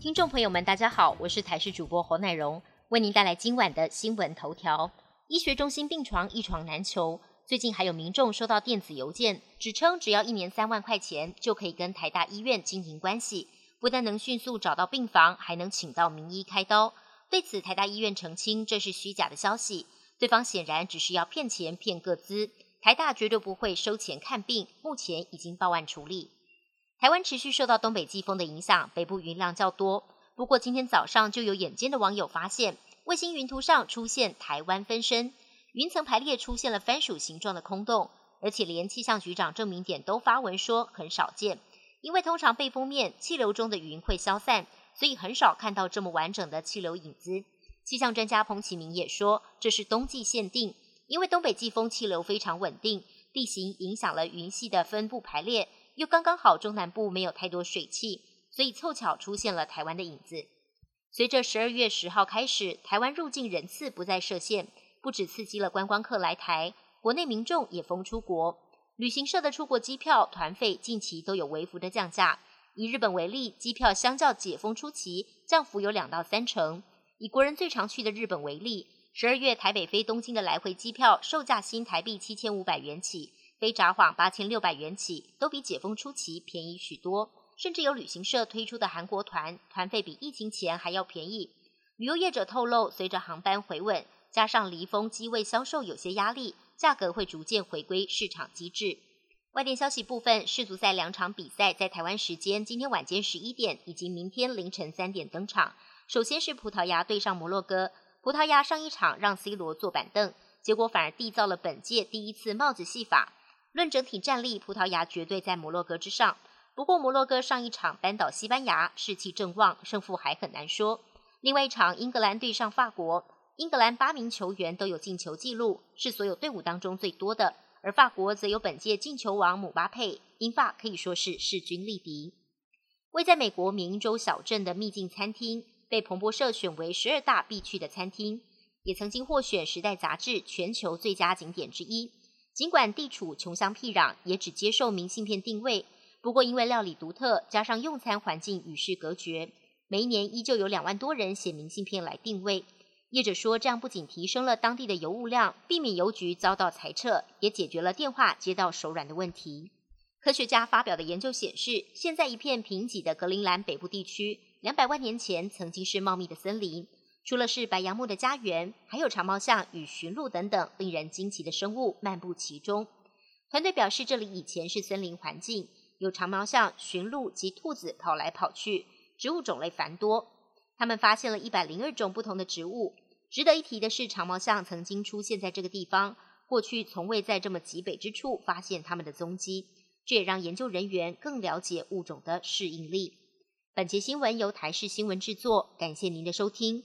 听众朋友们，大家好，我是台视主播侯乃荣，为您带来今晚的新闻头条。医学中心病床一床难求，最近还有民众收到电子邮件，指称只要一年三万块钱就可以跟台大医院经营关系，不但能迅速找到病房，还能请到名医开刀。对此，台大医院澄清这是虚假的消息，对方显然只是要骗钱骗个资，台大绝对不会收钱看病，目前已经报案处理。台湾持续受到东北季风的影响，北部云量较多。不过今天早上就有眼尖的网友发现，卫星云图上出现台湾分身，云层排列出现了番薯形状的空洞，而且连气象局长郑明典都发文说很少见，因为通常背风面气流中的云会消散，所以很少看到这么完整的气流影子。气象专家彭启明也说，这是冬季限定，因为东北季风气流非常稳定，地形影响了云系的分布排列。又刚刚好，中南部没有太多水汽，所以凑巧出现了台湾的影子。随着十二月十号开始，台湾入境人次不再设限，不止刺激了观光客来台，国内民众也疯出国。旅行社的出国机票团费近期都有微幅的降价。以日本为例，机票相较解封初期降幅有两到三成。以国人最常去的日本为例，十二月台北飞东京的来回机票售价新台币七千五百元起。非札幌八千六百元起，都比解封初期便宜许多。甚至有旅行社推出的韩国团，团费比疫情前还要便宜。旅游业者透露，随着航班回稳，加上离峰机位销售有些压力，价格会逐渐回归市场机制。外电消息部分，世足赛两场比赛在台湾时间今天晚间十一点以及明天凌晨三点登场。首先是葡萄牙对上摩洛哥，葡萄牙上一场让 C 罗坐板凳，结果反而缔造了本届第一次帽子戏法。论整体战力，葡萄牙绝对在摩洛哥之上。不过，摩洛哥上一场扳倒西班牙，士气正旺，胜负还很难说。另外一场，英格兰对上法国，英格兰八名球员都有进球记录，是所有队伍当中最多的。而法国则有本届进球王姆巴佩，英法可以说是势均力敌。位在美国明州小镇的秘境餐厅，被彭博社选为十二大必去的餐厅，也曾经获选《时代》杂志全球最佳景点之一。尽管地处穷乡僻壤，也只接受明信片定位。不过，因为料理独特，加上用餐环境与世隔绝，每一年依旧有两万多人写明信片来定位。业者说，这样不仅提升了当地的邮物量，避免邮局遭到裁撤，也解决了电话接到手软的问题。科学家发表的研究显示，现在一片贫瘠的格陵兰北部地区，两百万年前曾经是茂密的森林。除了是白杨木的家园，还有长毛象与驯鹿等等令人惊奇的生物漫步其中。团队表示，这里以前是森林环境，有长毛象、驯鹿及兔子跑来跑去，植物种类繁多。他们发现了一百零二种不同的植物。值得一提的是，长毛象曾经出现在这个地方，过去从未在这么极北之处发现它们的踪迹。这也让研究人员更了解物种的适应力。本节新闻由台视新闻制作，感谢您的收听。